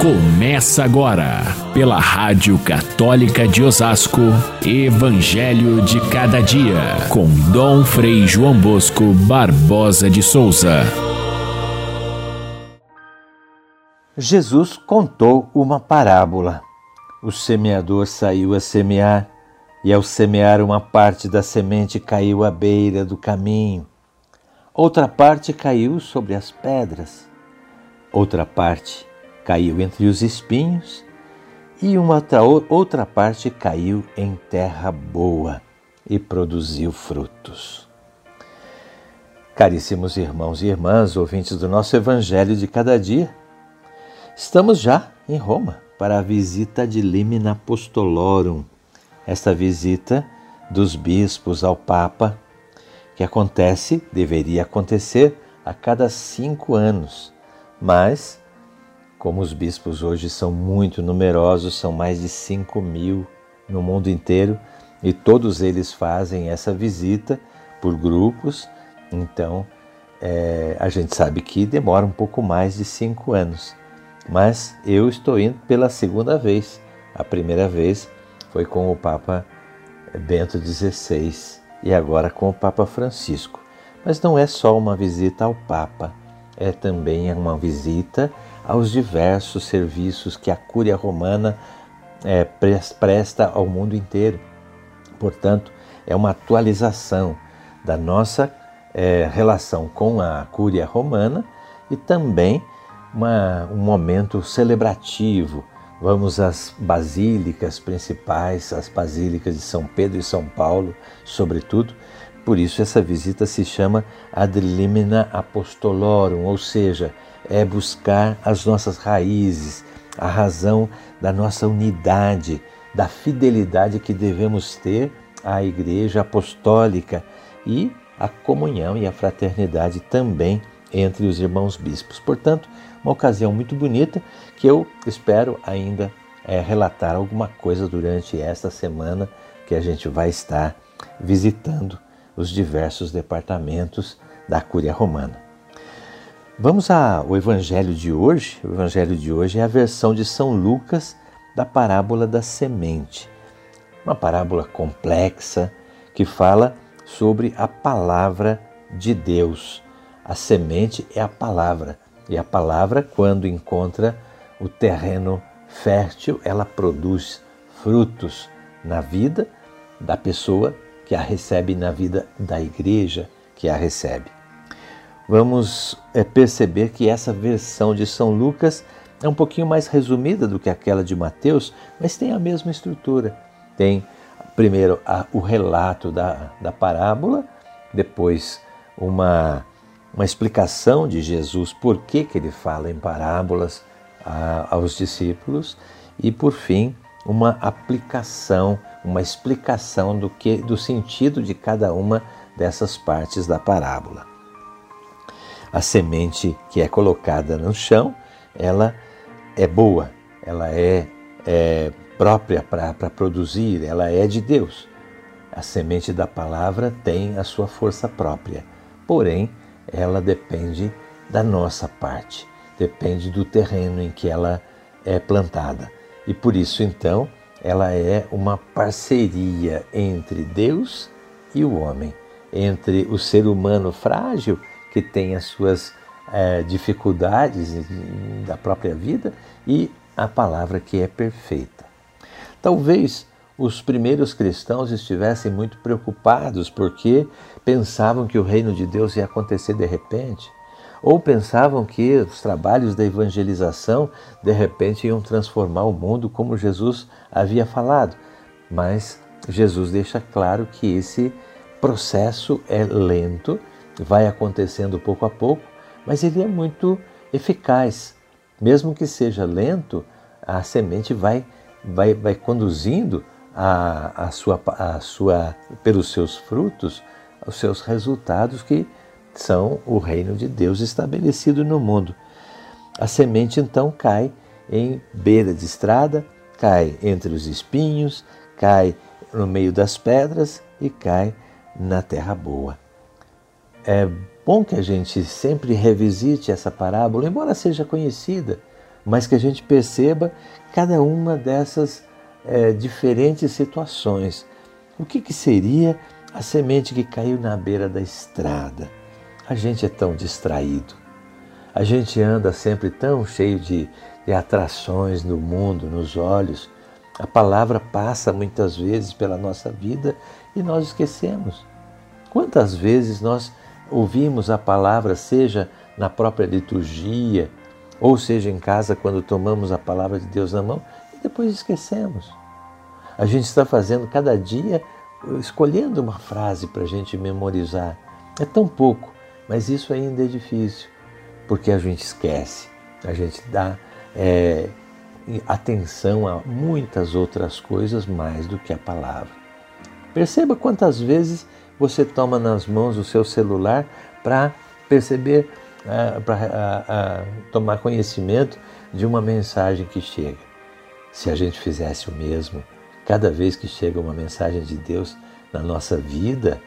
Começa agora, pela Rádio Católica de Osasco, Evangelho de Cada Dia, com Dom Frei João Bosco Barbosa de Souza. Jesus contou uma parábola. O semeador saiu a semear, e ao semear uma parte da semente caiu à beira do caminho. Outra parte caiu sobre as pedras. Outra parte caiu entre os espinhos e uma outra parte caiu em terra boa e produziu frutos. Caríssimos irmãos e irmãs, ouvintes do nosso Evangelho de cada dia, estamos já em Roma para a visita de Limina Apostolorum, esta visita dos bispos ao Papa, que acontece, deveria acontecer a cada cinco anos, mas como os bispos hoje são muito numerosos, são mais de 5 mil no mundo inteiro e todos eles fazem essa visita por grupos, então é, a gente sabe que demora um pouco mais de cinco anos. Mas eu estou indo pela segunda vez. A primeira vez foi com o Papa Bento XVI e agora com o Papa Francisco. Mas não é só uma visita ao Papa, é também uma visita aos diversos serviços que a Cúria Romana é, presta ao mundo inteiro. Portanto, é uma atualização da nossa é, relação com a Cúria Romana e também uma, um momento celebrativo. Vamos às basílicas principais, as basílicas de São Pedro e São Paulo, sobretudo. Por isso, essa visita se chama Ad limina apostolorum, ou seja, é buscar as nossas raízes, a razão da nossa unidade, da fidelidade que devemos ter à Igreja Apostólica e a comunhão e a fraternidade também entre os irmãos bispos. Portanto, uma ocasião muito bonita que eu espero ainda é, relatar alguma coisa durante esta semana que a gente vai estar visitando os diversos departamentos da Cúria Romana. Vamos ao Evangelho de hoje. O Evangelho de hoje é a versão de São Lucas da parábola da semente. Uma parábola complexa que fala sobre a palavra de Deus. A semente é a palavra, e a palavra, quando encontra o terreno fértil, ela produz frutos na vida da pessoa que a recebe, na vida da igreja que a recebe vamos é, perceber que essa versão de São Lucas é um pouquinho mais resumida do que aquela de Mateus, mas tem a mesma estrutura. Tem primeiro a, o relato da, da parábola, depois uma, uma explicação de Jesus por que, que ele fala em parábolas a, aos discípulos e, por fim, uma aplicação, uma explicação do, que, do sentido de cada uma dessas partes da parábola a semente que é colocada no chão, ela é boa, ela é, é própria para produzir, ela é de Deus. A semente da palavra tem a sua força própria, porém, ela depende da nossa parte, depende do terreno em que ela é plantada. E por isso, então, ela é uma parceria entre Deus e o homem, entre o ser humano frágil que tem as suas é, dificuldades da própria vida e a palavra que é perfeita. Talvez os primeiros cristãos estivessem muito preocupados porque pensavam que o reino de Deus ia acontecer de repente, ou pensavam que os trabalhos da evangelização de repente iam transformar o mundo como Jesus havia falado. Mas Jesus deixa claro que esse processo é lento vai acontecendo pouco a pouco, mas ele é muito eficaz. Mesmo que seja lento, a semente vai, vai, vai conduzindo a, a sua, a sua, pelos seus frutos, os seus resultados que são o reino de Deus estabelecido no mundo. A semente então cai em beira de estrada, cai entre os espinhos, cai no meio das pedras e cai na terra boa. É bom que a gente sempre revisite essa parábola, embora seja conhecida, mas que a gente perceba cada uma dessas é, diferentes situações. O que, que seria a semente que caiu na beira da estrada? A gente é tão distraído, a gente anda sempre tão cheio de, de atrações no mundo, nos olhos. A palavra passa muitas vezes pela nossa vida e nós esquecemos. Quantas vezes nós ouvimos a palavra, seja na própria liturgia, ou seja em casa quando tomamos a palavra de Deus na mão e depois esquecemos. A gente está fazendo cada dia, escolhendo uma frase para a gente memorizar. É tão pouco, mas isso ainda é difícil, porque a gente esquece, a gente dá é, atenção a muitas outras coisas mais do que a palavra. Perceba quantas vezes você toma nas mãos o seu celular para perceber, é, para tomar conhecimento de uma mensagem que chega. Se a gente fizesse o mesmo, Cada vez que chega uma mensagem de Deus na nossa vida,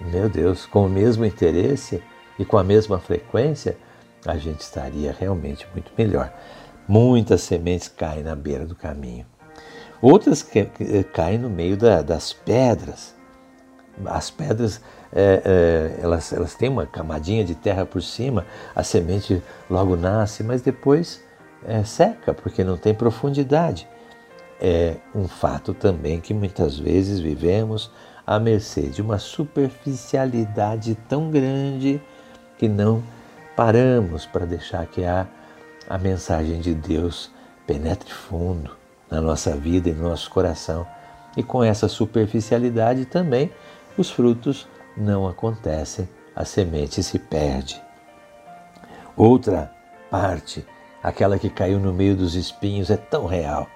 meu Deus, com o mesmo interesse e com a mesma frequência, a gente estaria realmente muito melhor. Muitas sementes caem na beira do caminho. Outras caem no meio da, das pedras. As pedras, é, é, elas, elas têm uma camadinha de terra por cima, a semente logo nasce, mas depois é, seca, porque não tem profundidade é um fato também que muitas vezes vivemos à mercê de uma superficialidade tão grande que não paramos para deixar que a, a mensagem de Deus penetre fundo na nossa vida e no nosso coração. E com essa superficialidade também os frutos não acontecem, a semente se perde. Outra parte, aquela que caiu no meio dos espinhos, é tão real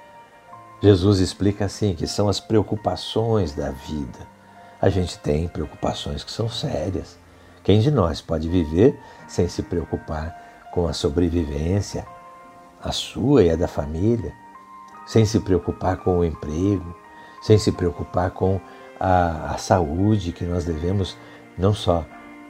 Jesus explica assim que são as preocupações da vida. A gente tem preocupações que são sérias. Quem de nós pode viver sem se preocupar com a sobrevivência, a sua e a da família, sem se preocupar com o emprego, sem se preocupar com a, a saúde que nós devemos não só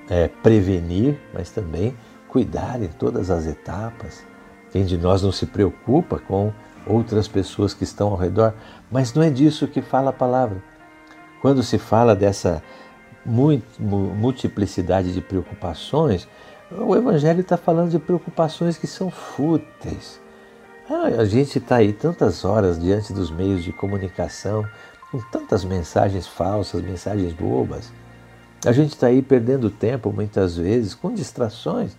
é, prevenir, mas também cuidar em todas as etapas. Quem de nós não se preocupa com outras pessoas que estão ao redor, mas não é disso que fala a palavra. Quando se fala dessa multiplicidade de preocupações, o Evangelho está falando de preocupações que são fúteis. Ah, a gente está aí tantas horas diante dos meios de comunicação, com tantas mensagens falsas, mensagens bobas. A gente está aí perdendo tempo muitas vezes com distrações,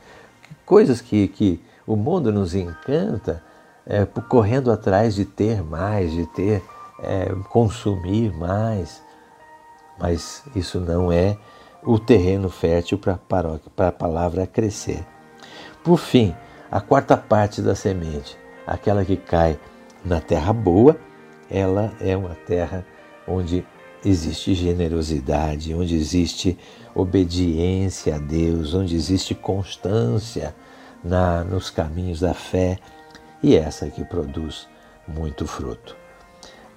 coisas que, que o mundo nos encanta é, correndo atrás de ter mais, de ter, é, consumir mais. Mas isso não é o terreno fértil para a palavra crescer. Por fim, a quarta parte da semente, aquela que cai na terra boa, ela é uma terra onde existe generosidade, onde existe obediência a Deus, onde existe constância na, nos caminhos da fé e essa que produz muito fruto.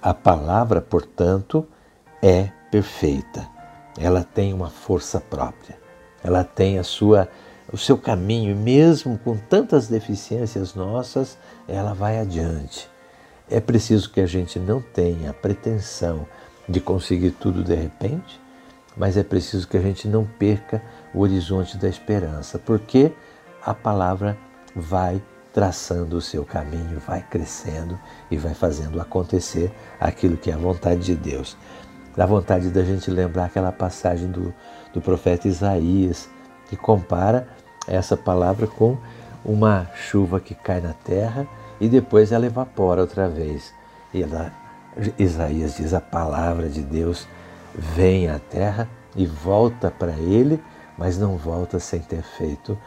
A palavra, portanto, é perfeita. Ela tem uma força própria. Ela tem a sua o seu caminho, mesmo com tantas deficiências nossas, ela vai adiante. É preciso que a gente não tenha a pretensão de conseguir tudo de repente, mas é preciso que a gente não perca o horizonte da esperança, porque a palavra vai traçando o seu caminho, vai crescendo e vai fazendo acontecer aquilo que é a vontade de Deus. Dá vontade da gente lembrar aquela passagem do, do profeta Isaías, que compara essa palavra com uma chuva que cai na terra e depois ela evapora outra vez. E ela, Isaías diz: a palavra de Deus vem à terra e volta para ele, mas não volta sem ter feito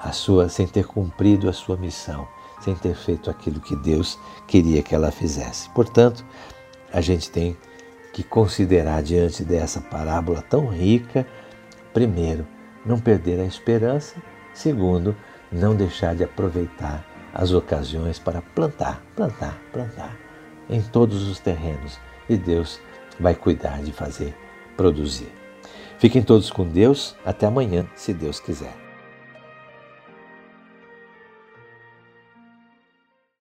a sua, sem ter cumprido a sua missão, sem ter feito aquilo que Deus queria que ela fizesse. Portanto, a gente tem que considerar diante dessa parábola tão rica, primeiro, não perder a esperança, segundo, não deixar de aproveitar as ocasiões para plantar, plantar, plantar em todos os terrenos e Deus vai cuidar de fazer produzir. Fiquem todos com Deus, até amanhã, se Deus quiser.